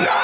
no!